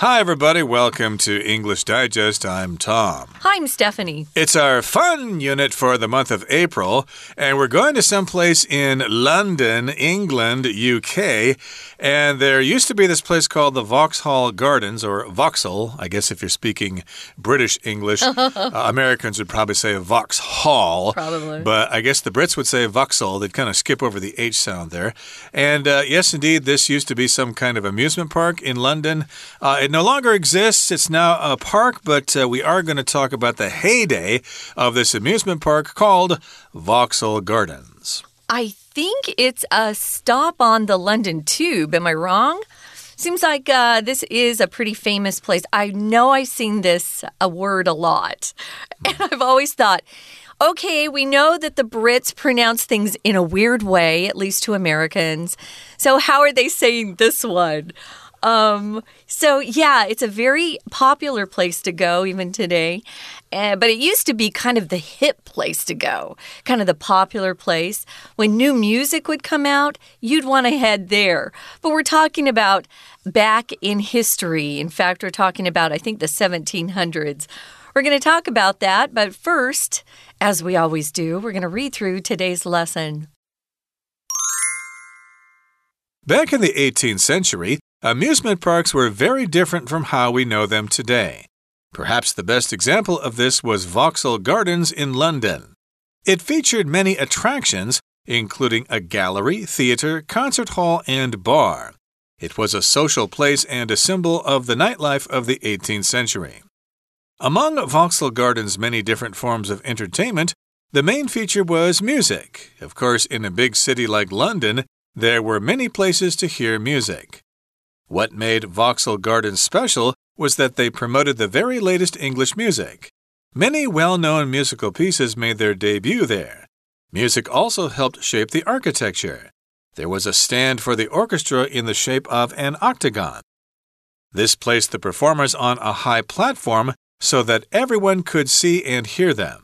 Hi, everybody. Welcome to English Digest. I'm Tom. Hi, I'm Stephanie. It's our fun unit for the month of April, and we're going to someplace in London, England, UK. And there used to be this place called the Vauxhall Gardens, or Vauxhall, I guess if you're speaking British English. uh, Americans would probably say Vauxhall. Probably. But I guess the Brits would say Vauxhall. They'd kind of skip over the H sound there. And uh, yes, indeed, this used to be some kind of amusement park in London. Uh, it no longer exists. It's now a park, but uh, we are going to talk about the heyday of this amusement park called Vauxhall Gardens. I think it's a stop on the London Tube. Am I wrong? Seems like uh, this is a pretty famous place. I know I've seen this a word a lot, and I've always thought. Okay, we know that the Brits pronounce things in a weird way, at least to Americans. So, how are they saying this one? Um, so yeah, it's a very popular place to go even today. Uh, but it used to be kind of the hip place to go, kind of the popular place. When new music would come out, you'd want to head there. But we're talking about back in history. In fact, we're talking about, I think, the 1700s. We're going to talk about that, but first, as we always do, we're going to read through today's lesson. Back in the 18th century, Amusement parks were very different from how we know them today. Perhaps the best example of this was Vauxhall Gardens in London. It featured many attractions, including a gallery, theatre, concert hall, and bar. It was a social place and a symbol of the nightlife of the 18th century. Among Vauxhall Gardens' many different forms of entertainment, the main feature was music. Of course, in a big city like London, there were many places to hear music. What made Vauxhall Gardens special was that they promoted the very latest English music. Many well known musical pieces made their debut there. Music also helped shape the architecture. There was a stand for the orchestra in the shape of an octagon. This placed the performers on a high platform so that everyone could see and hear them.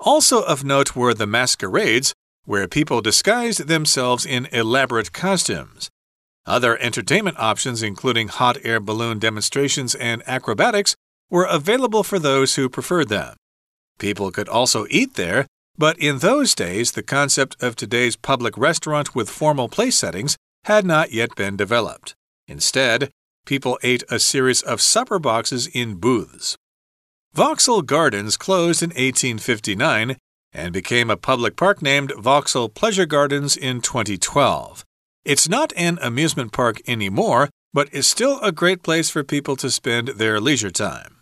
Also of note were the masquerades, where people disguised themselves in elaborate costumes. Other entertainment options, including hot air balloon demonstrations and acrobatics, were available for those who preferred them. People could also eat there, but in those days, the concept of today's public restaurant with formal place settings had not yet been developed. Instead, people ate a series of supper boxes in booths. Vauxhall Gardens closed in 1859 and became a public park named Vauxhall Pleasure Gardens in 2012. It's not an amusement park anymore, but is still a great place for people to spend their leisure time.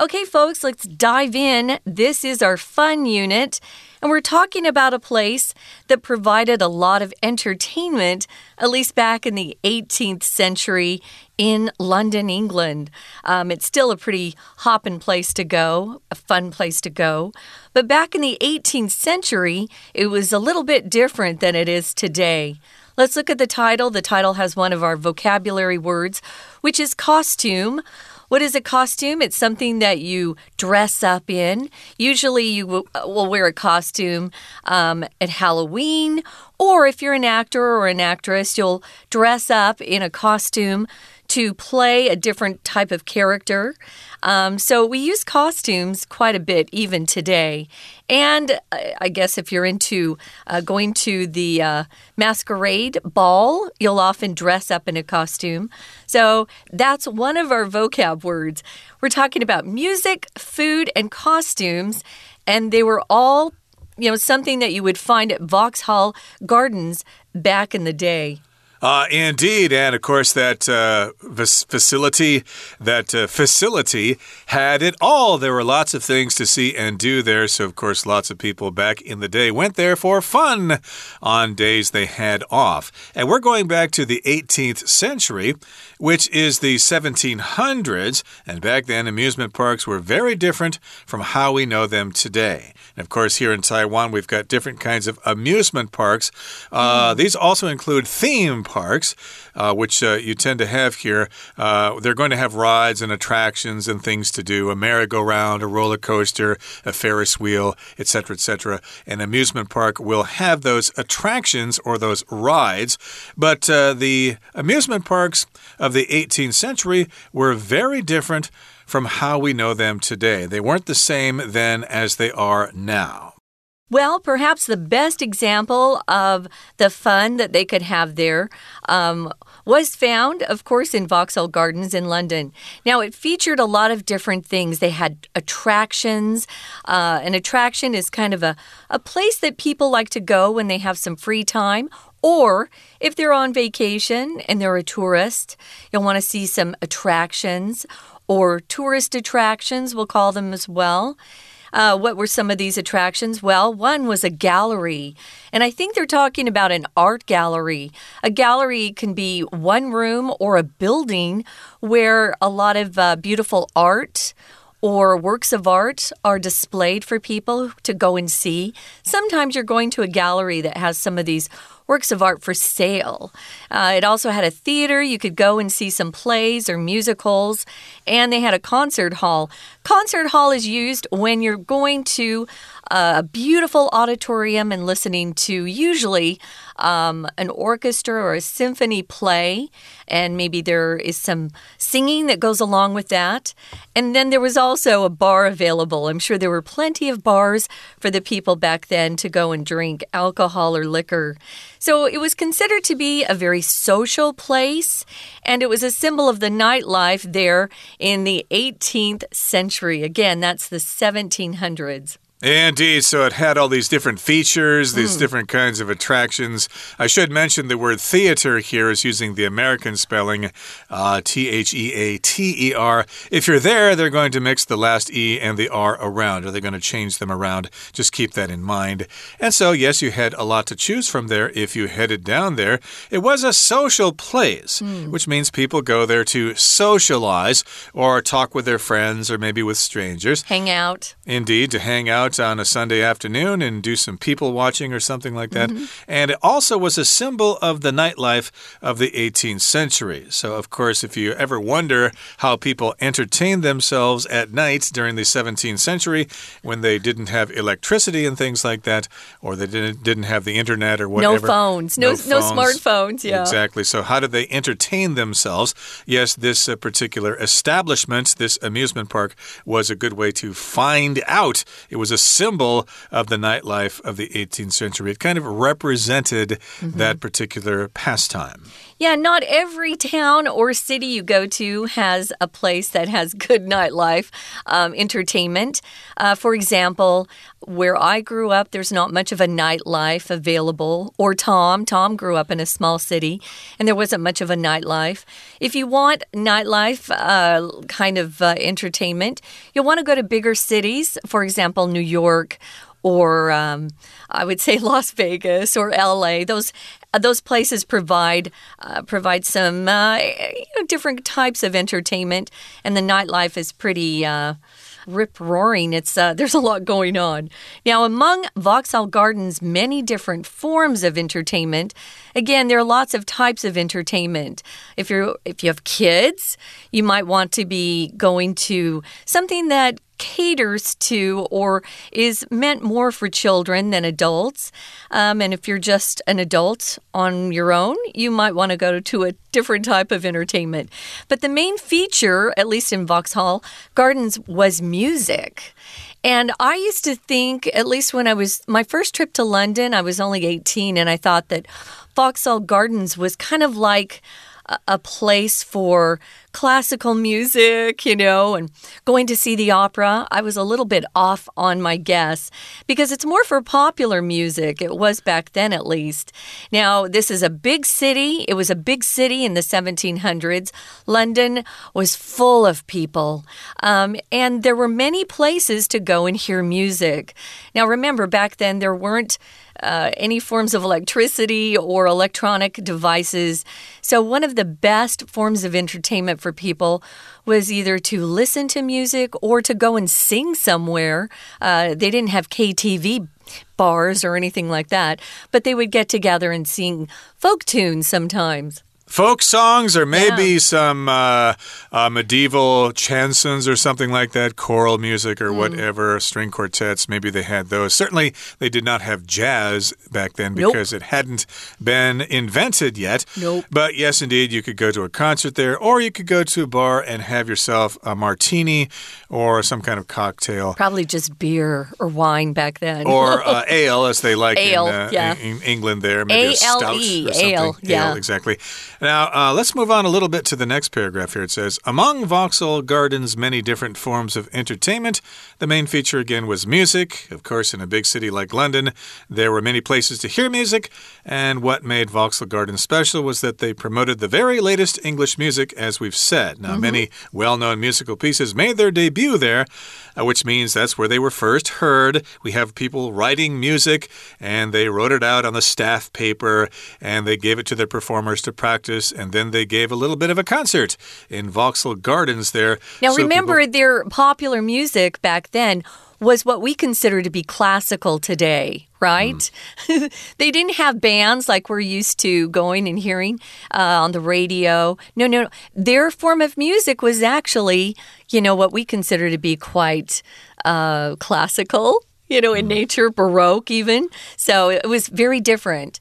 Okay, folks, let's dive in. This is our fun unit, and we're talking about a place that provided a lot of entertainment, at least back in the 18th century in London, England. Um, it's still a pretty hopping place to go, a fun place to go. But back in the 18th century, it was a little bit different than it is today. Let's look at the title. The title has one of our vocabulary words, which is costume. What is a costume? It's something that you dress up in. Usually, you will wear a costume um, at Halloween, or if you're an actor or an actress, you'll dress up in a costume to play a different type of character. Um, so we use costumes quite a bit even today. And I guess if you're into uh, going to the uh, masquerade ball, you'll often dress up in a costume. So that's one of our vocab words. We're talking about music, food, and costumes, and they were all, you know, something that you would find at Vauxhall Gardens back in the day. Uh, indeed, and of course that uh, facility, that uh, facility had it all. There were lots of things to see and do there. So of course, lots of people back in the day went there for fun on days they had off. And we're going back to the 18th century, which is the 1700s. And back then, amusement parks were very different from how we know them today. And of course, here in Taiwan, we've got different kinds of amusement parks. Mm. These also include theme parks, uh, which uh, you tend to have here, uh, they're going to have rides and attractions and things to do a merry-go-round, a roller coaster, a Ferris wheel, etc., etc. An amusement park will have those attractions or those rides, but uh, the amusement parks of the 18th century were very different from how we know them today. They weren't the same then as they are now. Well, perhaps the best example of the fun that they could have there um, was found, of course, in Vauxhall Gardens in London. Now, it featured a lot of different things. They had attractions. Uh, an attraction is kind of a, a place that people like to go when they have some free time. Or if they're on vacation and they're a tourist, you'll want to see some attractions or tourist attractions, we'll call them as well. Uh, what were some of these attractions? Well, one was a gallery. And I think they're talking about an art gallery. A gallery can be one room or a building where a lot of uh, beautiful art or works of art are displayed for people to go and see. Sometimes you're going to a gallery that has some of these works of art for sale. Uh, it also had a theater. You could go and see some plays or musicals. And they had a concert hall. Concert hall is used when you're going to a beautiful auditorium and listening to usually um, an orchestra or a symphony play, and maybe there is some singing that goes along with that. And then there was also a bar available. I'm sure there were plenty of bars for the people back then to go and drink alcohol or liquor. So it was considered to be a very social place, and it was a symbol of the nightlife there in the 18th century. Again, that's the 1700s. Indeed. So it had all these different features, these mm. different kinds of attractions. I should mention the word theater here is using the American spelling uh, T H E A T E R. If you're there, they're going to mix the last E and the R around. Are they going to change them around? Just keep that in mind. And so, yes, you had a lot to choose from there if you headed down there. It was a social place, mm. which means people go there to socialize or talk with their friends or maybe with strangers. Hang out. Indeed, to hang out out on a Sunday afternoon and do some people watching or something like that. Mm -hmm. And it also was a symbol of the nightlife of the 18th century. So, of course, if you ever wonder how people entertained themselves at night during the 17th century when they didn't have electricity and things like that, or they didn't, didn't have the internet or whatever. No phones, no, no, phones. no smartphones, yeah. Exactly. So, how did they entertain themselves? Yes, this uh, particular establishment, this amusement park, was a good way to find out. It was a symbol of the nightlife of the 18th century. It kind of represented mm -hmm. that particular pastime. Yeah, not every town or city you go to has a place that has good nightlife um, entertainment. Uh, for example, where I grew up, there's not much of a nightlife available. Or Tom, Tom grew up in a small city, and there wasn't much of a nightlife. If you want nightlife uh, kind of uh, entertainment, you'll want to go to bigger cities, for example, New York or um, I would say Las Vegas or LA. Those uh, those places provide uh, provide some uh, you know, different types of entertainment, and the nightlife is pretty uh, rip roaring. It's uh, there's a lot going on. Now, among Vauxhall Gardens' many different forms of entertainment, again, there are lots of types of entertainment. If you're if you have kids, you might want to be going to something that caters to or is meant more for children than adults. Um, and if you're just an adult on your own, you might want to go to a different type of entertainment. But the main feature, at least in Vauxhall Gardens, was music. And I used to think, at least when I was my first trip to London, I was only 18, and I thought that Vauxhall Gardens was kind of like a place for classical music, you know, and going to see the opera. I was a little bit off on my guess because it's more for popular music. It was back then, at least. Now, this is a big city. It was a big city in the 1700s. London was full of people, um, and there were many places to go and hear music. Now, remember, back then there weren't uh, any forms of electricity or electronic devices. So, one of the best forms of entertainment for people was either to listen to music or to go and sing somewhere. Uh, they didn't have KTV bars or anything like that, but they would get together and sing folk tunes sometimes folk songs or maybe yeah. some uh, uh, medieval chansons or something like that, choral music or mm. whatever, string quartets. Maybe they had those. Certainly, they did not have jazz back then because nope. it hadn't been invented yet. Nope. But yes, indeed, you could go to a concert there, or you could go to a bar and have yourself a martini or some kind of cocktail. Probably just beer or wine back then. Or uh, ale, as they like ale, in, uh, yeah. in, England there. Maybe A-L-E, ale, yeah. Ale, exactly. Now, uh, let's move on a little bit to the next paragraph here. It says Among Vauxhall Garden's many different forms of entertainment, the main feature again was music. Of course, in a big city like London, there were many places to hear music, and what made Vauxhall Garden special was that they promoted the very latest English music, as we've said. Now, mm -hmm. many well known musical pieces made their debut there, uh, which means that's where they were first heard. We have people writing music, and they wrote it out on the staff paper, and they gave it to their performers to practice, and then they gave a little bit of a concert in Vauxhall Gardens there. Now, so remember, their popular music back then was what we consider to be classical today, right? Mm. they didn't have bands like we're used to going and hearing uh, on the radio. No, no, no. Their form of music was actually, you know, what we consider to be quite uh, classical, you know, in mm. nature, Baroque even. So it was very different.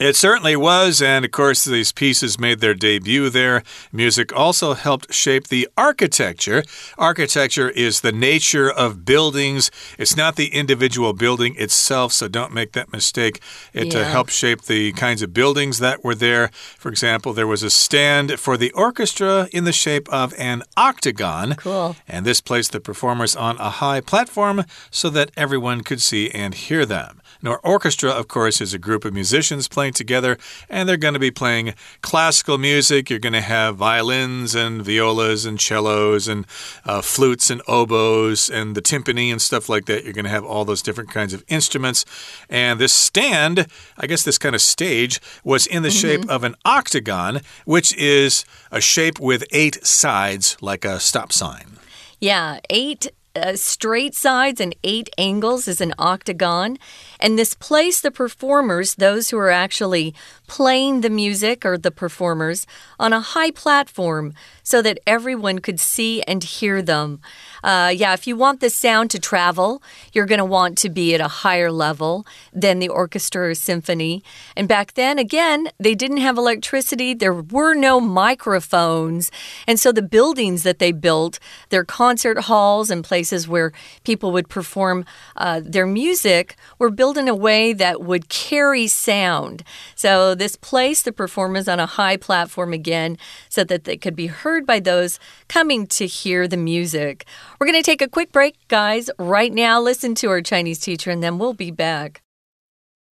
It certainly was, and of course, these pieces made their debut there. Music also helped shape the architecture. Architecture is the nature of buildings, it's not the individual building itself, so don't make that mistake. It uh, yeah. uh, helped shape the kinds of buildings that were there. For example, there was a stand for the orchestra in the shape of an octagon. Cool. And this placed the performers on a high platform so that everyone could see and hear them. Now, orchestra, of course, is a group of musicians playing together, and they're going to be playing classical music. You're going to have violins and violas and cellos and uh, flutes and oboes and the timpani and stuff like that. You're going to have all those different kinds of instruments. And this stand, I guess this kind of stage, was in the mm -hmm. shape of an octagon, which is a shape with eight sides, like a stop sign. Yeah, eight uh, straight sides and eight angles is an octagon. And this placed the performers, those who are actually playing the music or the performers, on a high platform so that everyone could see and hear them. Uh, yeah, if you want the sound to travel, you're going to want to be at a higher level than the orchestra or symphony. And back then, again, they didn't have electricity, there were no microphones. And so the buildings that they built, their concert halls and places where people would perform uh, their music, were built in a way that would carry sound. So this placed the performers on a high platform again so that they could be heard by those coming to hear the music. We're going to take a quick break, guys. Right now, listen to our Chinese teacher, and then we'll be back.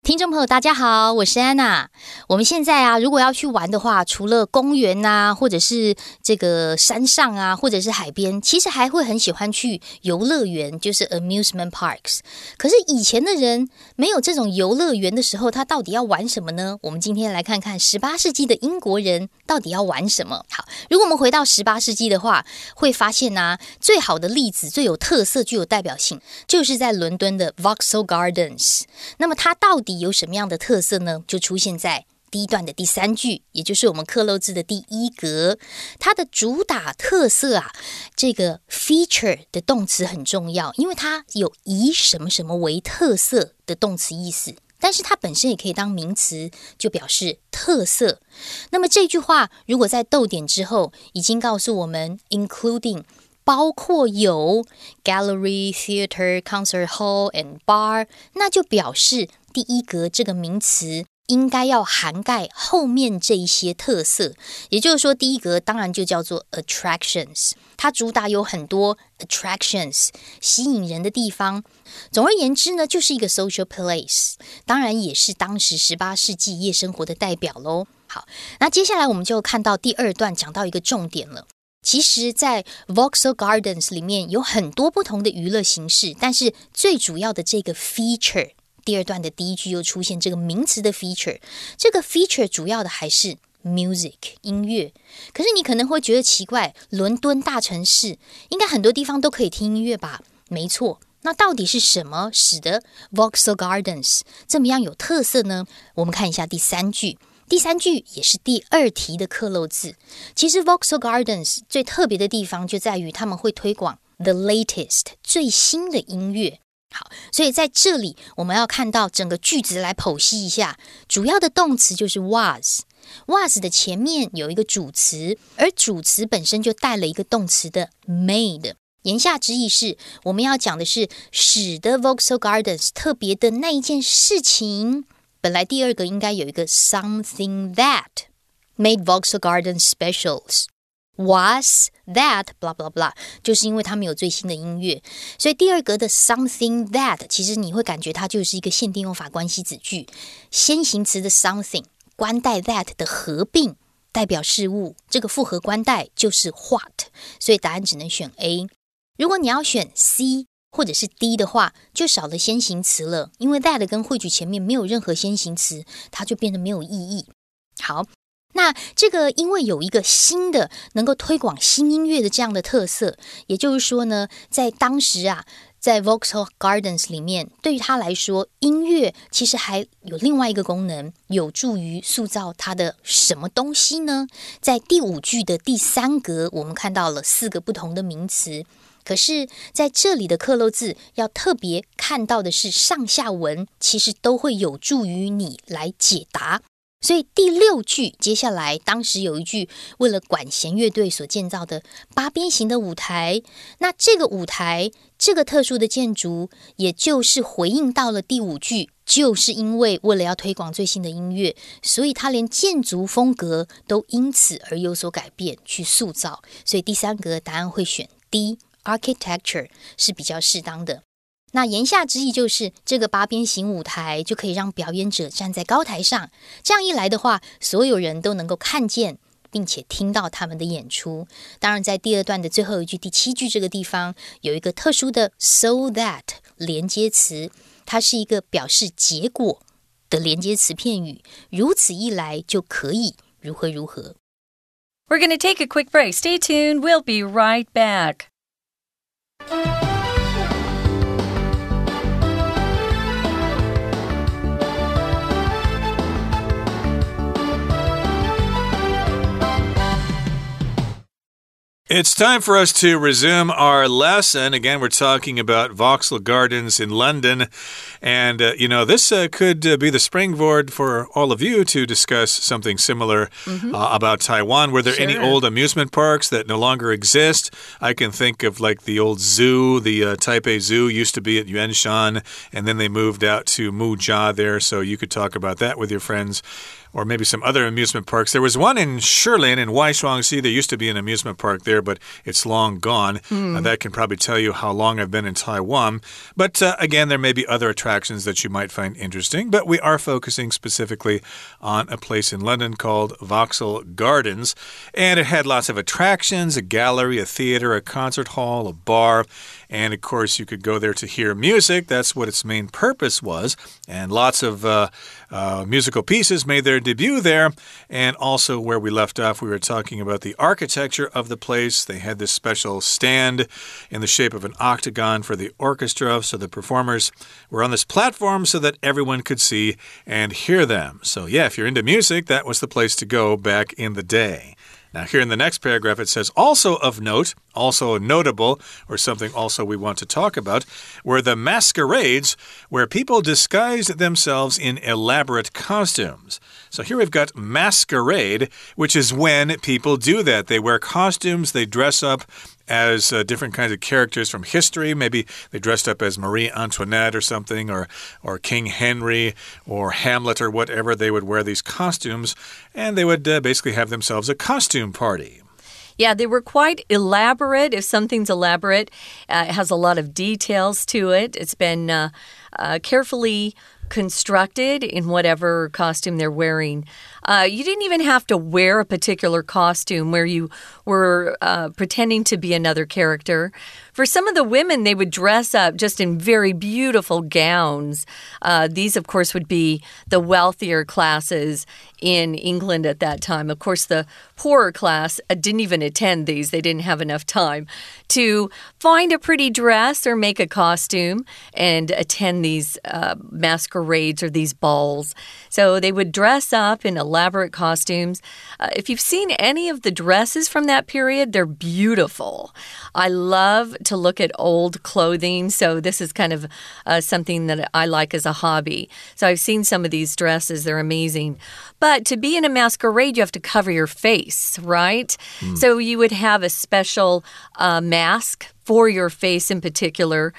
听众朋友，大家好，我是安娜。我们现在啊，如果要去玩的话，除了公园呐，或者是这个山上啊，或者是海边，其实还会很喜欢去游乐园，就是 amusement parks。可是以前的人没有这种游乐园的时候，他到底要玩什么呢？我们今天来看看十八世纪的英国人到底要玩什么。好，如果我们回到十八世纪的话，会发现呐，最好的例子、最有特色、具有代表性，就是在伦敦的 Vauxhall Gardens。那么它到底有什么样的特色呢？就出现在第一段的第三句，也就是我们刻漏字的第一格。它的主打特色啊，这个 feature 的动词很重要，因为它有以什么什么为特色的动词意思。但是它本身也可以当名词，就表示特色。那么这句话如果在逗点之后已经告诉我们，including 包括有 gallery、theater、concert hall and bar，那就表示。第一格这个名词应该要涵盖后面这一些特色，也就是说，第一格当然就叫做 attractions，它主打有很多 attractions 吸引人的地方。总而言之呢，就是一个 social place，当然也是当时十八世纪夜生活的代表喽。好，那接下来我们就看到第二段讲到一个重点了。其实，在 Vauxhall Gardens 里面有很多不同的娱乐形式，但是最主要的这个 feature。第二段的第一句又出现这个名词的 feature，这个 feature 主要的还是 music 音乐。可是你可能会觉得奇怪，伦敦大城市应该很多地方都可以听音乐吧？没错，那到底是什么使得 Vauxhall Gardens 这么样有特色呢？我们看一下第三句。第三句也是第二题的刻漏字。其实 Vauxhall Gardens 最特别的地方就在于他们会推广 the latest 最新的音乐。好，所以在这里我们要看到整个句子来剖析一下，主要的动词就是 was。was 的前面有一个主词，而主词本身就带了一个动词的 made。言下之意是，我们要讲的是使得 Vauxhall Gardens 特别的那一件事情。本来第二个应该有一个 something that made Vauxhall Garden specials was that blah blah blah，就是因为他们有最新的音乐，所以第二格的 something that 其实你会感觉它就是一个限定用法关系子句，先行词的 something 关带 that 的合并代表事物，这个复合关带就是 what，所以答案只能选 A。如果你要选 C。或者是 D 的话，就少了先行词了，因为 that 跟汇句前面没有任何先行词，它就变得没有意义。好，那这个因为有一个新的能够推广新音乐的这样的特色，也就是说呢，在当时啊，在 Vauxhall Gardens 里面，对于他来说，音乐其实还有另外一个功能，有助于塑造他的什么东西呢？在第五句的第三格，我们看到了四个不同的名词。可是，在这里的克漏字要特别看到的是上下文，其实都会有助于你来解答。所以第六句接下来，当时有一句为了管弦乐队所建造的八边形的舞台，那这个舞台这个特殊的建筑，也就是回应到了第五句，就是因为为了要推广最新的音乐，所以它连建筑风格都因此而有所改变，去塑造。所以第三格答案会选 D。Architecture 是比较适当的。那言下之意就是，这个八边形舞台就可以让表演者站在高台上。这样一来的话，所有人都能够看见并且听到他们的演出。当然，在第二段的最后一句第七句这个地方，有一个特殊的 so that 连接词，它是一个表示结果的连接词片语。如此一来，就可以如何如何。We're going to take a quick break. Stay tuned. We'll be right back. Thank you. It's time for us to resume our lesson. Again, we're talking about Vauxhall Gardens in London. And, uh, you know, this uh, could uh, be the springboard for all of you to discuss something similar mm -hmm. about Taiwan. Were there sure. any old amusement parks that no longer exist? I can think of like the old zoo. The uh, Taipei Zoo used to be at Yuanshan, and then they moved out to Muzha there. So you could talk about that with your friends or maybe some other amusement parks. There was one in Shilin in Waishuangxi. There used to be an amusement park there, but it's long gone. Mm. Uh, that can probably tell you how long I've been in Taiwan. But uh, again, there may be other attractions that you might find interesting. But we are focusing specifically on a place in London called Vauxhall Gardens. And it had lots of attractions a gallery, a theater, a concert hall, a bar. And of course, you could go there to hear music. That's what its main purpose was. And lots of uh, uh, musical pieces made their debut there. And also, where we left off, we were talking about the architecture of the place. They had this special stand in the shape of an octagon for the orchestra. So the performers were on this platform so that everyone could see and hear them. So, yeah, if you're into music, that was the place to go back in the day. Now, here in the next paragraph, it says also of note, also notable, or something also we want to talk about, were the masquerades where people disguised themselves in elaborate costumes. So here we've got masquerade, which is when people do that. They wear costumes, they dress up as uh, different kinds of characters from history. Maybe they dressed up as Marie Antoinette or something, or or King Henry or Hamlet or whatever. They would wear these costumes, and they would uh, basically have themselves a costume party. Yeah, they were quite elaborate. If something's elaborate, uh, it has a lot of details to it. It's been uh, uh, carefully constructed in whatever costume they're wearing. Uh, you didn't even have to wear a particular costume where you were uh, pretending to be another character. For some of the women, they would dress up just in very beautiful gowns. Uh, these, of course, would be the wealthier classes in England at that time. Of course, the poorer class uh, didn't even attend these, they didn't have enough time to find a pretty dress or make a costume and attend these uh, masquerades or these balls. So they would dress up in elaborate costumes. Uh, if you've seen any of the dresses from that period, they're beautiful. I love to look at old clothing, so this is kind of uh, something that I like as a hobby. So I've seen some of these dresses, they're amazing. But to be in a masquerade, you have to cover your face, right? Mm. So you would have a special uh, mask for your face in particular.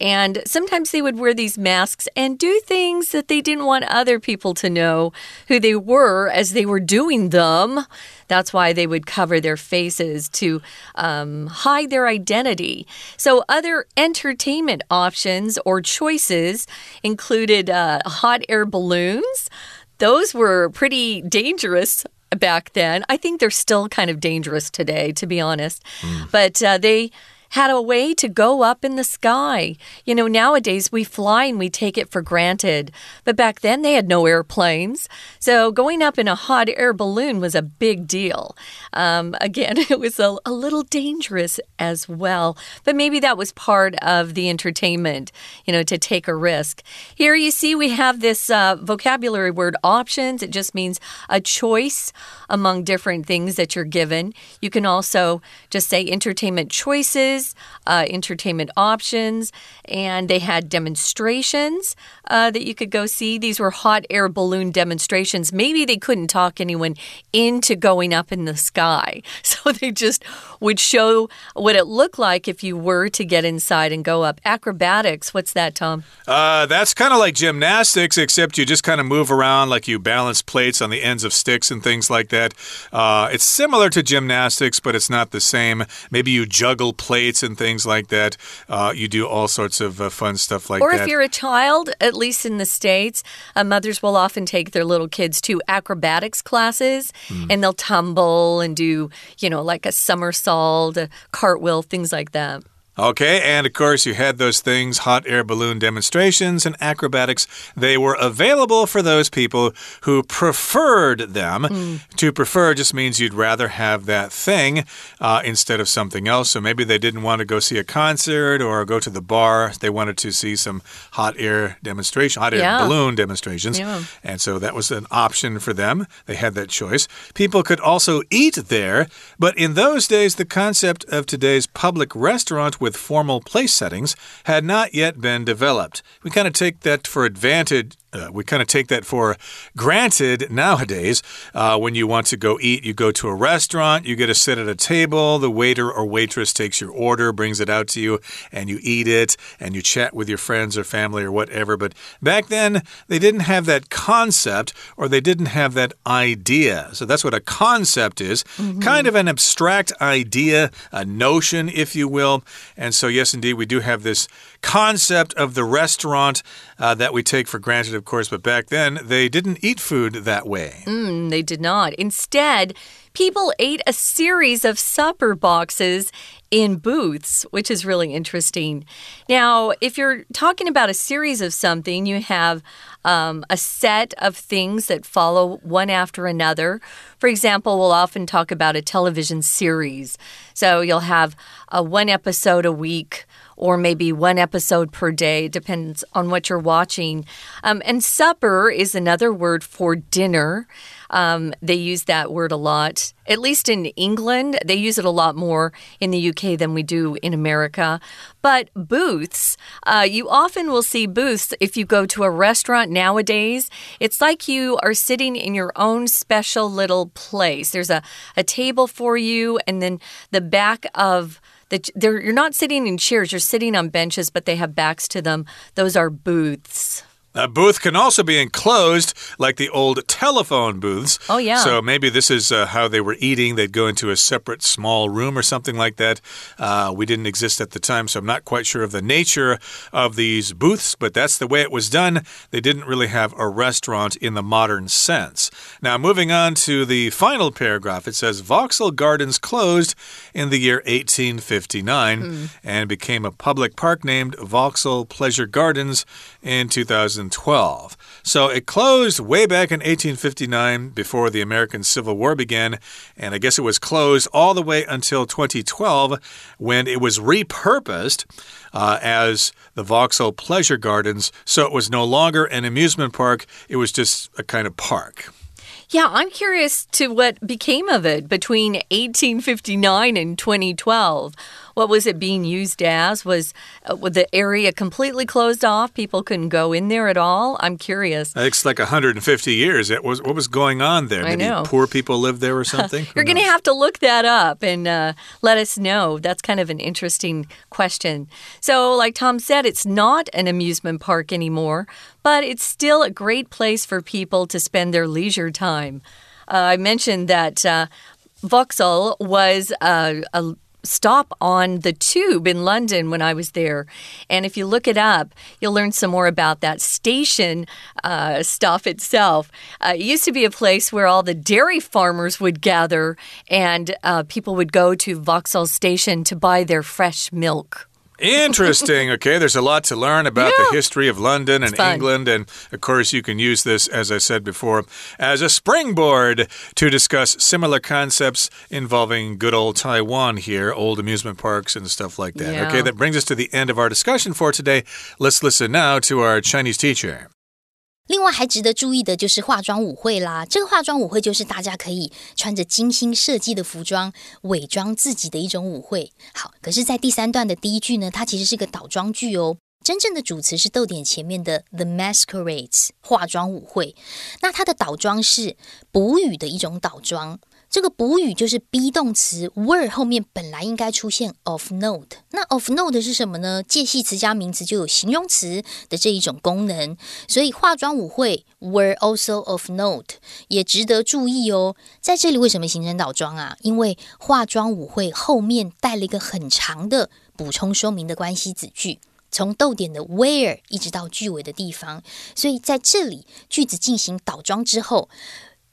And sometimes they would wear these masks and do things that they didn't want other people to know who they were as they were doing them. That's why they would cover their faces to um, hide their identity. So, other entertainment options or choices included uh, hot air balloons. Those were pretty dangerous back then. I think they're still kind of dangerous today, to be honest. Mm. But uh, they had a way to go up in the sky. You know, nowadays we fly and we take it for granted, but back then they had no airplanes. So going up in a hot air balloon was a big deal. Um, again, it was a, a little dangerous as well, but maybe that was part of the entertainment, you know, to take a risk. Here you see we have this uh, vocabulary word options. It just means a choice among different things that you're given. You can also just say entertainment choices, uh, entertainment options, and they had demonstrations uh, that you could go see. These were hot air balloon demonstrations. Maybe they couldn't talk anyone into going up in the sky, so they just would show what it looked like if you were to get inside and go up. Acrobatics, what's that, Tom? Uh, that's kind of like gymnastics, except you just kind of move around like you balance plates on the ends of sticks and things like that. Uh, it's similar to gymnastics, but it's not the same. Maybe you juggle plates and things like that. Uh, you do all sorts of uh, fun stuff like or that. Or if you're a child, at least in the States, uh, mothers will often take their little kids to acrobatics classes mm. and they'll tumble and do, you know, like a somersault, a cartwheel, things like that. Okay, and of course, you had those things hot air balloon demonstrations and acrobatics. They were available for those people who preferred them. Mm. To prefer just means you'd rather have that thing uh, instead of something else. So maybe they didn't want to go see a concert or go to the bar. They wanted to see some hot air demonstration, hot air yeah. balloon demonstrations. Yeah. And so that was an option for them. They had that choice. People could also eat there, but in those days, the concept of today's public restaurant with formal place settings had not yet been developed. We kind of take that for advantage uh, we kind of take that for granted nowadays. Uh, when you want to go eat, you go to a restaurant, you get to sit at a table, the waiter or waitress takes your order, brings it out to you, and you eat it, and you chat with your friends or family or whatever. But back then, they didn't have that concept or they didn't have that idea. So that's what a concept is mm -hmm. kind of an abstract idea, a notion, if you will. And so, yes, indeed, we do have this concept of the restaurant uh, that we take for granted, of course, but back then they didn't eat food that way. Mm, they did not. Instead, people ate a series of supper boxes in booths, which is really interesting. Now, if you're talking about a series of something, you have um, a set of things that follow one after another. For example, we'll often talk about a television series. So you'll have a one episode a week or maybe one episode per day, depends on what you're watching. Um, and supper is another word for dinner. Um, they use that word a lot, at least in England. They use it a lot more in the UK than we do in America. But booths, uh, you often will see booths if you go to a restaurant nowadays. It's like you are sitting in your own special little place. There's a, a table for you, and then the back of that you're not sitting in chairs, you're sitting on benches, but they have backs to them. Those are booths. A booth can also be enclosed like the old telephone booths. Oh, yeah. So maybe this is uh, how they were eating. They'd go into a separate small room or something like that. Uh, we didn't exist at the time, so I'm not quite sure of the nature of these booths, but that's the way it was done. They didn't really have a restaurant in the modern sense. Now, moving on to the final paragraph, it says Vauxhall Gardens closed in the year 1859 mm. and became a public park named Vauxhall Pleasure Gardens in 2000. 2012. So it closed way back in 1859 before the American Civil War began, and I guess it was closed all the way until 2012 when it was repurposed uh, as the Vauxhall Pleasure Gardens. So it was no longer an amusement park, it was just a kind of park. Yeah, I'm curious to what became of it between 1859 and 2012. What was it being used as? Was, uh, the area completely closed off? People couldn't go in there at all? I'm curious. It's like 150 years. It was what was going on there? I Maybe know. poor people lived there or something. You're going to have to look that up and uh, let us know. That's kind of an interesting question. So, like Tom said, it's not an amusement park anymore, but it's still a great place for people to spend their leisure time. Uh, I mentioned that uh, Vauxhall was a, a stop on the tube in London when I was there. And if you look it up, you'll learn some more about that station uh, stuff itself. Uh, it used to be a place where all the dairy farmers would gather and uh, people would go to Vauxhall Station to buy their fresh milk. Interesting. Okay, there's a lot to learn about Yeah. the history of London and. England. And of course, you can use this, as I said before, as a springboard to discuss similar concepts involving good old Taiwan here, old amusement parks and stuff like that. Yeah. Okay, that brings us to the end of our discussion for today. Let's listen now to our Chinese teacher. 另外还值得注意的就是化妆舞会啦。这个化妆舞会就是大家可以穿着精心设计的服装，伪装自己的一种舞会。好，可是，在第三段的第一句呢，它其实是个倒装句哦。真正的主词是逗点前面的 The Masquerades 化妆舞会，那它的倒装是补语的一种倒装。这个补语就是 be 动词 were 后面本来应该出现 of note。那 of note 是什么呢？介系词加名词就有形容词的这一种功能，所以化妆舞会 were also of note 也值得注意哦。在这里为什么形成倒装啊？因为化妆舞会后面带了一个很长的补充说明的关系子句。从逗点的 where 一直到句尾的地方，所以在这里句子进行倒装之后，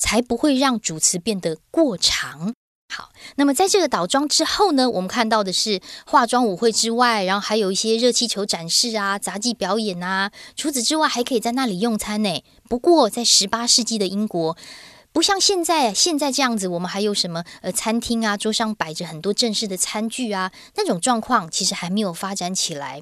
才不会让主词变得过长。好，那么在这个倒装之后呢，我们看到的是化妆舞会之外，然后还有一些热气球展示啊、杂技表演啊。除此之外，还可以在那里用餐呢。不过在十八世纪的英国。不像现在，现在这样子，我们还有什么呃餐厅啊，桌上摆着很多正式的餐具啊，那种状况其实还没有发展起来。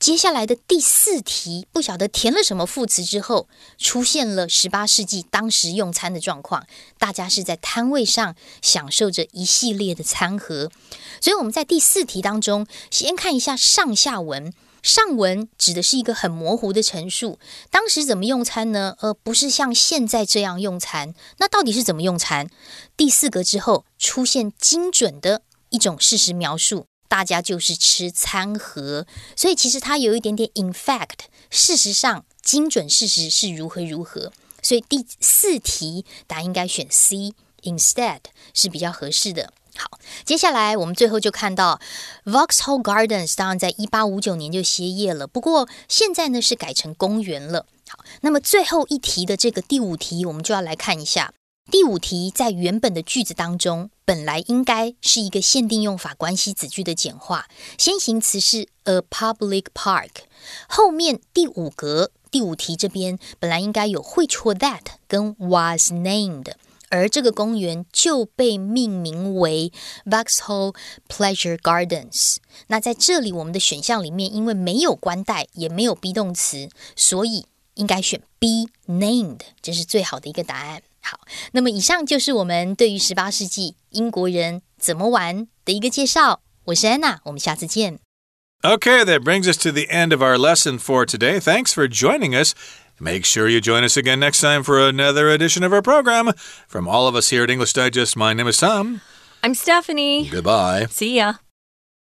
接下来的第四题，不晓得填了什么副词之后，出现了十八世纪当时用餐的状况，大家是在摊位上享受着一系列的餐盒。所以我们在第四题当中，先看一下上下文。上文指的是一个很模糊的陈述，当时怎么用餐呢？呃，不是像现在这样用餐。那到底是怎么用餐？第四格之后出现精准的一种事实描述。大家就是吃餐盒，所以其实它有一点点 in fact，事实上精准事实是如何如何，所以第四题答案应该选 C instead 是比较合适的。好，接下来我们最后就看到 Vauxhall Gardens，当然在一八五九年就歇业了，不过现在呢是改成公园了。好，那么最后一题的这个第五题，我们就要来看一下。第五题在原本的句子当中，本来应该是一个限定用法关系子句的简化，先行词是 a public park，后面第五格第五题这边本来应该有 which or that 跟 was named，而这个公园就被命名为 Vaxhall Pleasure Gardens。那在这里我们的选项里面，因为没有关带，也没有 be 动词，所以应该选 be named，这是最好的一个答案。好，那么以上就是我们对于十八世纪英国人怎么玩的一个介绍。我是安娜，我们下次见。 Okay, that brings us to the end of our lesson for today. Thanks for joining us. Make sure you join us again next time for another edition of our program. From all of us here at English Digest, my name is Tom. I'm Stephanie. Goodbye. See ya.